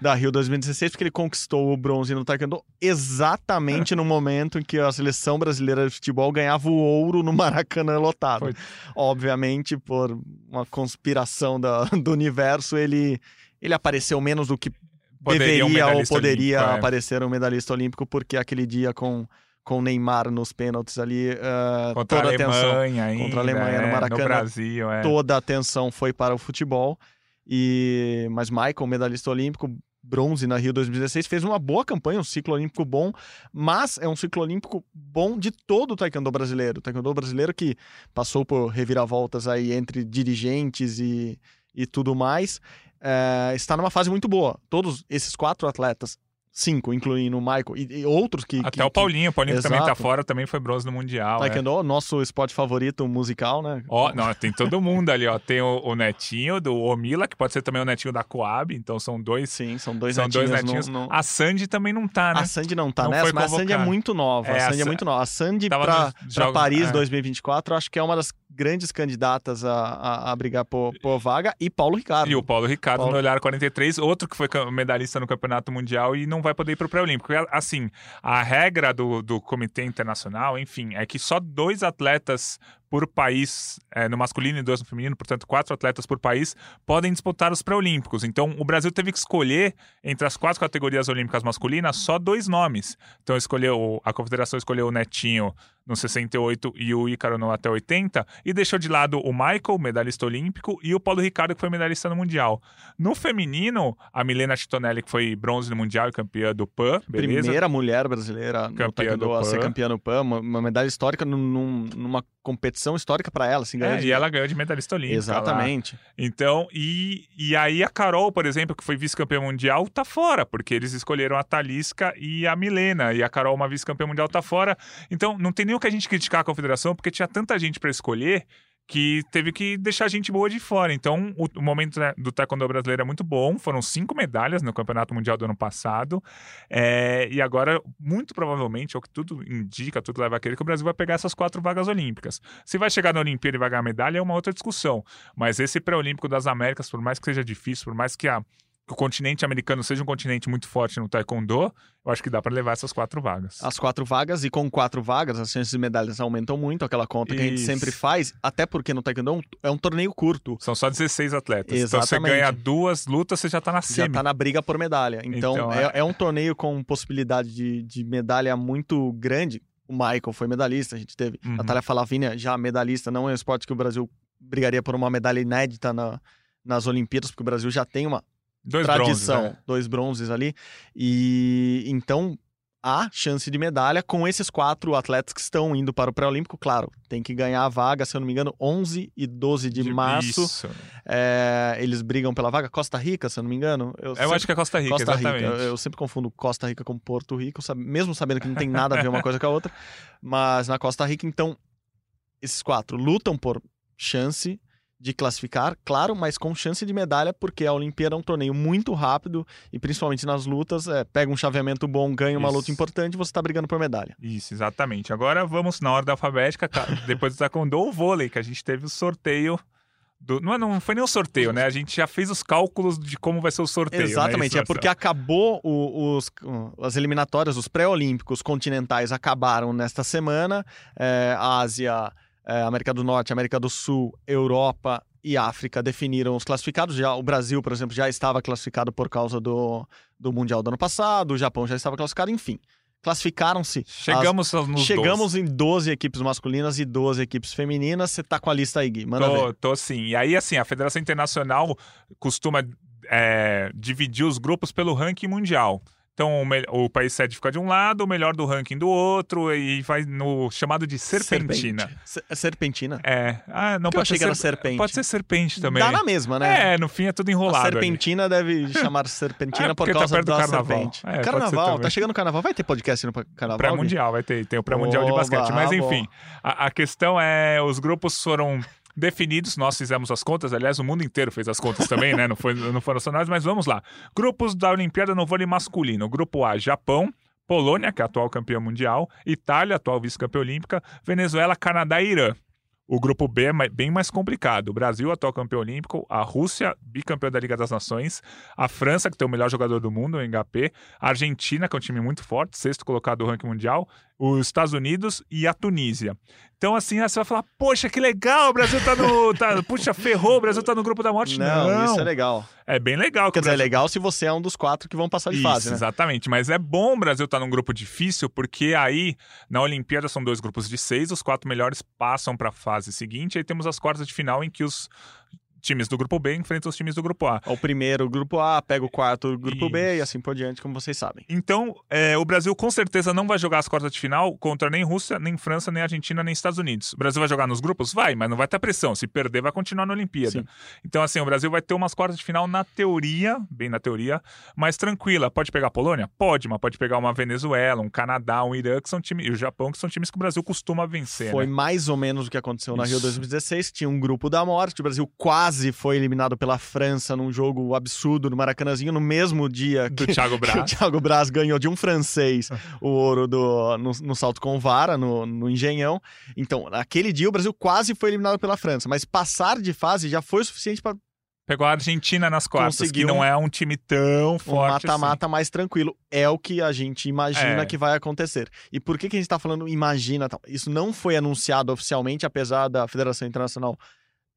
da Rio 2016, porque ele conquistou o bronze no Taekwondo exatamente no momento em que a seleção brasileira de futebol ganhava o ouro no Maracanã lotado. Foi. Obviamente, por uma conspiração da- do universo, ele, ele apareceu menos do que Poderia um deveria ou medalhista poderia olímpico, é. aparecer um medalhista olímpico, porque aquele dia com, com Neymar nos pênaltis ali, eh, contra toda a a atenção Alemanha ainda, contra a Alemanha no é, Maracanã, No Brasil, é. toda a atenção foi para o futebol. E mas Michael, medalhista olímpico, bronze na Rio 2016, fez uma boa campanha, um ciclo olímpico bom, mas é um ciclo olímpico bom de todo o taekwondo brasileiro. O taekwondo brasileiro que passou por reviravoltas aí entre dirigentes e, e tudo mais, é, está numa fase muito boa. Todos esses quatro atletas, cinco, incluindo o Michael e, e outros que Até que, o Paulinho, o Paulinho que também tá fora, também foi bronze no Mundial. é. taekwondo, nosso esporte favorito musical, né? Ó, não, tem todo mundo ali, ó. Tem o, o Netinho do Omila, que pode ser também o Netinho da Coab, então são dois. Sim, são dois são dois netinhos. netinhos. no- no- A Sandy também não tá, né? A Sandy não tá Não foi mas a Sandy é muito nova. É, a a Sandy é Sa- muito nova. A Sandy Tava pra, nos pra Paris é. 2024, acho que é uma das grandes candidatas a, a, a brigar por, por vaga. E Paulo Ricardo. E o Paulo Ricardo Paulo- no olhar 43, outro que foi medalhista no Campeonato Mundial e não vai poder ir para o pré-olímpico. Assim, a regra do, do Comitê Internacional, enfim, é que só dois atletas por país, é, no masculino e dois no feminino, portanto, quatro atletas por país, podem disputar os pré-olímpicos. Então, o Brasil teve que escolher, entre as quatro categorias olímpicas masculinas, só dois nomes. Então, escolheu, a confederação escolheu o Netinho no 68 e o Ícaro no até 80, e deixou de lado o Michael, medalhista olímpico, e o Paulo Ricardo, que foi medalhista no Mundial. No feminino, a Milena Titonelli, que foi bronze no Mundial e campeã do PAN, beleza? Primeira mulher brasileira Campeã do a ser PAN. campeã no PAN, uma, uma medalha histórica num- numa competição histórica para ela, assim, É, de- e ela ganhou de medalhista olímpica. lá. Exatamente. Então, e, e aí a Carol, por exemplo, que foi vice-campeã mundial, tá fora, porque eles escolheram a Talisca e a Milena. E a Carol, uma vice-campeã mundial, tá fora. Então, não tem nem o que a gente criticar a confederação, porque tinha tanta gente para escolher que teve que deixar gente boa de fora. Então, o, o momento né, do taekwondo brasileiro é muito bom. Foram cinco medalhas no Campeonato Mundial do ano passado. É, e agora, muito provavelmente, é o que tudo indica, tudo leva a crer, que o Brasil vai pegar essas quatro vagas olímpicas. Se vai chegar na Olimpíada e vai ganhar medalha, é uma outra discussão. Mas esse pré-olímpico das Américas, por mais que seja difícil, por mais que, a- que o continente americano seja um continente muito forte no taekwondo, eu acho que dá para levar essas quatro vagas. As quatro vagas, e com quatro vagas, as chances de medalhas aumentam muito, aquela conta que a gente Isso. sempre faz, até porque no taekwondo é um- é torneio curto. São só 16 atletas. Então você Exatamente. ganha duas lutas, você já tá na já semi. tá na briga por medalha. Então, Então, é, é- é um torneio com possibilidade de, de medalha muito grande. O Michael foi medalhista, a gente teve. Uhum. Natália Falavinha, já medalhista, não é um esporte que o Brasil brigaria por uma medalha inédita na- nas Olimpíadas, porque o Brasil já tem uma Dois tradição, bronzes, né? dois bronzes ali. E então há chance de medalha com esses quatro atletas que estão indo para o pré-olímpico. Claro, tem que ganhar a vaga, se eu não me engano, 11 e 12 de, março. Isso. É, eles brigam pela vaga. Costa Rica, se eu não me engano. Eu sempre- acho que é Costa Rica, Costa Rica. exatamente. Eu, eu sempre confundo Costa Rica com Porto Rico, mesmo sabendo que não tem nada a ver uma coisa com a outra. Mas na Costa Rica, então, esses quatro lutam por chance de classificar, claro, mas com chance de medalha, porque a Olimpíada é um torneio muito rápido e principalmente nas lutas, é, pega um chaveamento bom, ganha uma Isso. luta importante e você tá brigando por medalha. Isso, exatamente. Agora vamos na ordem alfabética, ca- (laughs) depois do taekwondo, o vôlei, que a gente teve o sorteio do- não, é- não foi nem um sorteio, né? A gente já fez os cálculos de como vai ser o sorteio. né? Exatamente, Isso, é porque acabou o- os, as eliminatórias, os pré-olímpicos continentais acabaram nesta semana. É, Ásia, é, América do Norte, América do Sul, Europa e África definiram os classificados. Já, o Brasil, por exemplo, já estava classificado por causa do, do Mundial do ano passado, o Japão já estava classificado, enfim. Classificaram-se. as- Chegamos nos Chegamos em 12 equipes masculinas e 12 equipes femininas. Você tá com a lista aí, Gui. Manda Tô, ver. tô sim. E aí, assim, a Federação Internacional costuma é, dividir os grupos pelo ranking mundial. Então, o, o país sede fica de um lado, o melhor do ranking do outro, e vai no chamado de serpentina. Serpente. Se- é Serpentina? É. Ah, não Porque eu pode achei ser que era serpente. Pode ser serpente também. Dá na mesma, né? É, no fim é tudo A enrolado. ali. serpentina deve chamar serpentina (laughs) É, por porque tá causa perto do da carnaval. serpente. É, carnaval, tá chegando o carnaval. Vai ter podcast no carnaval? Pré-mundial, vai ter, tem o pré-mundial de basquete. Mas enfim, a, a questão é: os grupos foram definidos, nós fizemos as contas, aliás, o mundo inteiro fez as contas também, né? Não, foi, não foram só nós, mas vamos lá. Grupos da Olimpíada no vôlei masculino: Grupo A, Japão. Polônia, que é atual campeã mundial, Itália, atual vice-campeã olímpica, Venezuela, Canadá e Irã. O grupo B é bem mais complicado. O Brasil, atual campeão olímpico, a Rússia, bicampeã da Liga das Nações, a França, que tem o melhor jogador do mundo, o HP, a Argentina, que é um time muito forte, sexto colocado do ranking mundial, os Estados Unidos e a Tunísia. Então, assim, você vai falar, poxa, que legal, o Brasil tá no. Tá, puxa, ferrou, o Brasil tá no grupo da morte. Não, Não, isso é legal. é bem legal. que Quer dizer, é Brasil- legal se você é um dos quatro que vão passar de isso, fase, né? exatamente. Mas é bom o Brasil estar num grupo difícil, porque aí, na Olimpíada, são dois grupos de seis, os quatro melhores passam para a fase seguinte, aí temos as quartas de final em que os times do grupo B enfrentam os times do grupo A. O primeiro, grupo A, pega o quarto, o grupo B e Isso. assim por diante, como vocês sabem. Então, é, o Brasil com certeza não vai jogar as quartas de final contra nem Rússia, nem França, nem Argentina, nem Estados Unidos. O Brasil vai jogar nos grupos? Vai, mas não vai ter pressão. Se perder, vai continuar na Olimpíada. Sim. Então, assim, o Brasil vai ter umas quartas de final na teoria, bem na teoria, mais tranquila. Pode pegar a Polônia? Pode, mas pode pegar uma Venezuela, um Canadá, um Irã, que são times, e o Japão, que são times que o Brasil costuma vencer. Foi né? mais ou menos o que aconteceu na Rio Isso. 2016. Tinha um grupo da morte. O Brasil quase foi eliminado pela França num jogo absurdo no Maracanãzinho, no mesmo dia que, Thiago (laughs) que o. Thiago Braz ganhou de um francês o ouro do, no, no salto com vara, no, no Engenhão. Então, naquele dia, o Brasil quase foi eliminado pela França. Mas passar de fase já foi o suficiente para Pegou a Argentina nas quartas, Conseguiu que não um- é um time tão um forte assim. mata-mata mais tranquilo. É o que a gente imagina É. que vai acontecer. E por que, que a gente está falando imagina? Isso não foi anunciado oficialmente, apesar da Federação Internacional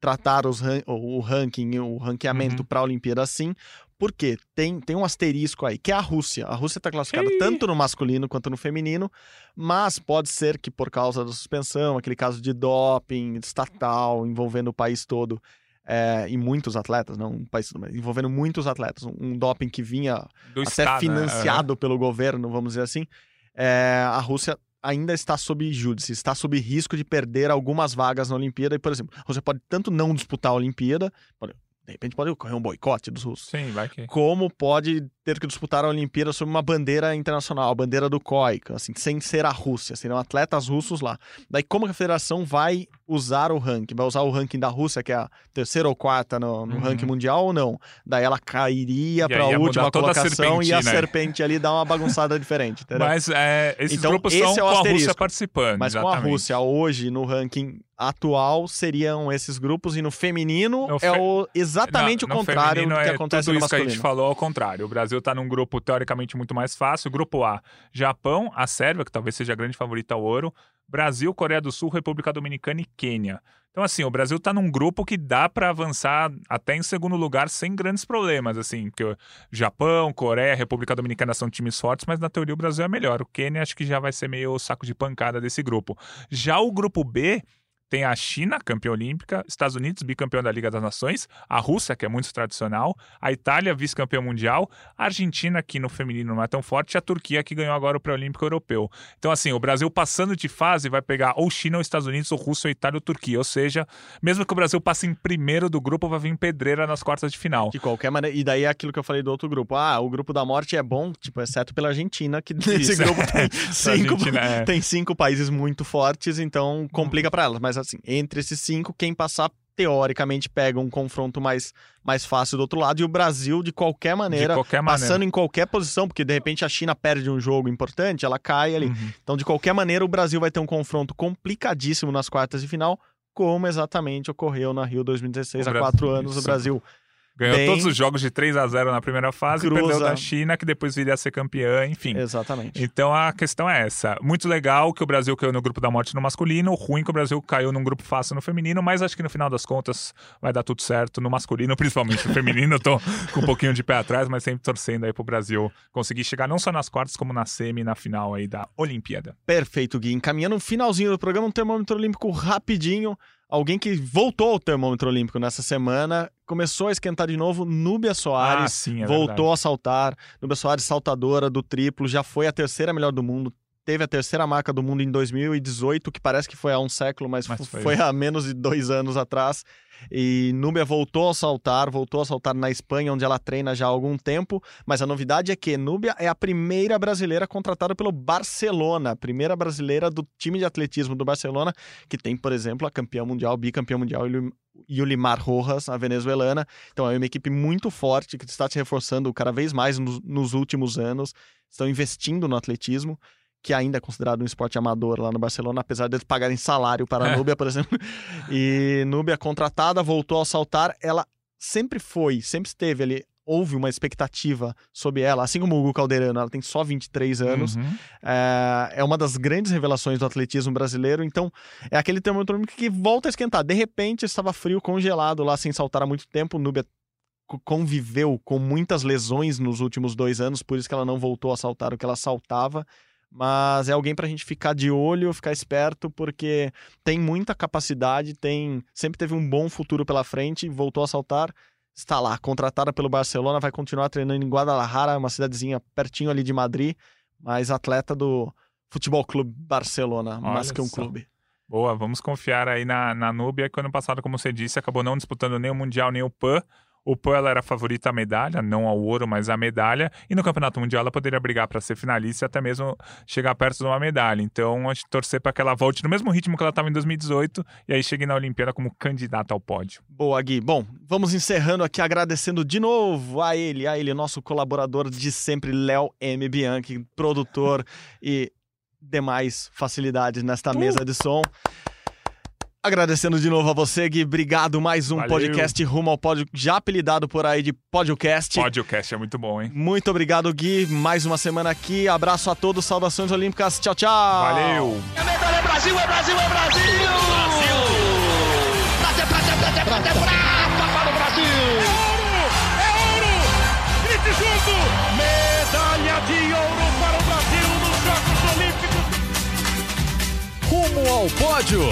tratar ran- o ranking, o ranqueamento Uhum. para a Olimpíada assim. Porque tem, tem um asterisco aí, que é a Rússia. A Rússia está classificada Ih. tanto no masculino quanto no feminino, mas pode ser que por causa da suspensão, aquele caso de doping estatal envolvendo o país todo, é, e muitos atletas, não um país todo, mas envolvendo muitos atletas, um, um doping que vinha Do até Estado, né? financiado pelo governo, vamos dizer assim, é, a Rússia ainda está sob júdice, está sob risco de perder algumas vagas na Olimpíada. E, por exemplo, Rússia pode tanto não disputar a Olimpíada, pode- de repente pode ocorrer um boicote dos russos, Sim, vai que. como pode ter que disputar a Olimpíada sob uma bandeira internacional, a bandeira do COI, assim, sem ser a Rússia, serão atletas russos lá. Daí como a federação vai usar o ranking? Vai usar o ranking da Rússia, que é a terceira ou quarta no, no Uhum. ranking mundial ou não? Daí ela cairia para a última toda a colocação e a aí. serpente ali dá uma bagunçada diferente, entendeu? Mas é, esses Então, grupos esse são é o com a Rússia asterisco. participando. Mas com a exatamente. Rússia hoje no ranking atual seriam esses grupos e no feminino No é fe- o exatamente Não, o no contrário do que é acontece tudo no isso que a masculino. gente falou ao contrário. O Brasil está num grupo teoricamente muito mais fácil. Grupo A, Japão, a Sérvia, que talvez seja a grande favorita ao ouro, Brasil, Coreia do Sul, República Dominicana e Quênia. Então, assim, o Brasil está num grupo que dá para avançar até em segundo lugar sem grandes problemas, assim, porque Japão, Coreia, República Dominicana são times fortes, mas na teoria o Brasil é melhor. O Quênia acho que já vai ser meio saco de pancada desse grupo. Já o grupo B tem a China, campeã olímpica, Estados Unidos, bicampeão da Liga das Nações, a Rússia, que é muito tradicional, a Itália, vice-campeã mundial, a Argentina, que no feminino não é tão forte, e a Turquia, que ganhou agora o pré-olímpico europeu. Então, assim, o Brasil passando de fase vai pegar ou China, ou Estados Unidos, ou Rússia, ou Itália, ou Turquia. Ou seja, mesmo que o Brasil passe em primeiro do grupo, vai vir pedreira nas quartas de final. De qualquer maneira, e daí é aquilo que eu falei do outro grupo. Ah, o grupo da morte é bom, tipo, exceto pela Argentina, que (laughs) nesse Isso, grupo tem (laughs) Pra cinco, Argentina, é. tem cinco países muito fortes, então complica pra elas. Mas assim, entre esses cinco, quem passar teoricamente pega um confronto mais, mais fácil do outro lado e o Brasil de qualquer maneira de qualquer maneira. passando em qualquer posição, porque de repente a China perde um jogo importante, ela cai ali. Uhum. Então, de qualquer maneira, o Brasil vai ter um confronto complicadíssimo nas quartas de final como exatamente ocorreu na Rio 2016, O há quatro anos, o. Brasil Ganhou Bem- todos os jogos de 3 a 0 na primeira fase, Cruza. perdeu da China, que depois viria a ser campeã, enfim. Exatamente. Então a questão é essa. Muito legal que o Brasil caiu no grupo da morte no masculino, ruim que o Brasil caiu num grupo fácil no feminino, mas acho que no final das contas vai dar tudo certo no masculino, (laughs) principalmente no feminino. Eu tô com um pouquinho de pé atrás, mas sempre torcendo aí pro Brasil conseguir chegar não só nas quartas, como na semi e na final aí da Olimpíada. Perfeito, Gui. Encaminhando o finalzinho do programa, um termômetro olímpico rapidinho. Alguém que voltou ao termômetro olímpico nessa semana, começou a esquentar de novo, Núbia Soares. ah, sim, é voltou verdade. a saltar. Núbia Soares, saltadora do triplo, já foi a terceira melhor do mundo. Teve a terceira marca do mundo em 2018, que parece que foi há um século, mas, Mas foi. foi há menos de dois anos atrás. E Núbia voltou a saltar, voltou a saltar na Espanha, onde ela treina já há algum tempo. Mas a novidade é que Núbia é a primeira brasileira contratada pelo Barcelona, a primeira brasileira do time de atletismo do Barcelona, que tem, por exemplo, a campeã mundial, bicampeã mundial, Yuli- Yulimar Rojas, a venezuelana. Então é uma equipe muito forte que está se reforçando cada vez mais nos, nos últimos anos. Estão investindo no atletismo, que ainda é considerado um esporte amador lá no Barcelona, apesar de eles pagarem salário para a É. Núbia, por exemplo. (laughs) E Núbia contratada, voltou a saltar. Ela sempre foi, sempre esteve ali. Houve uma expectativa sobre ela, assim como o Hugo Calderano, ela tem só 23 anos. Uhum. É, é uma das grandes revelações do atletismo brasileiro. Então, é aquele termômetro que volta a esquentar. De repente, estava frio, congelado lá, sem saltar há muito tempo. Núbia co- conviveu com muitas lesões nos últimos dois anos, por isso que ela não voltou a saltar o que ela saltava. Mas é alguém para a gente ficar de olho, ficar esperto, porque tem muita capacidade, tem sempre teve um bom futuro pela frente, voltou a saltar, está lá, contratada pelo Barcelona, vai continuar treinando em Guadalajara, uma cidadezinha pertinho ali de Madrid, mas atleta do Futebol Clube Barcelona, mais Olha que um só. clube. Boa, vamos confiar aí na, na Núbia, que ano passado, como você disse, acabou não disputando nem o Mundial nem o PAN. O ela era favorita à medalha, não ao ouro, mas à medalha. E no Campeonato Mundial ela poderia brigar para ser finalista e até mesmo chegar perto de uma medalha. Então, a gente torcer para que ela volte no mesmo ritmo que ela estava em 2018 e aí chegue na Olimpíada como candidata ao pódio. Boa, Gui. Bom, vamos encerrando aqui agradecendo de novo a ele, a ele, nosso colaborador de sempre, Léo M. Bianchi, produtor (laughs) e demais facilidades nesta mesa de som. Agradecendo de novo a você, Gui. Obrigado. Mais um Valeu. podcast rumo ao pódio, já apelidado por aí de Podcast. Podcast é muito bom, hein? Muito obrigado, Gui. Mais uma semana aqui. Abraço a todos. Saudações Olímpicas. Tchau, tchau. Valeu! A medalha é Brasil, é Brasil, é Brasil! Brasil! Prata, prata, prata, prata, prata para o Brasil! É ouro! É ouro! Grite junto! Medalha de ouro para o Brasil nos Jogos Olímpicos! Rumo ao pódio.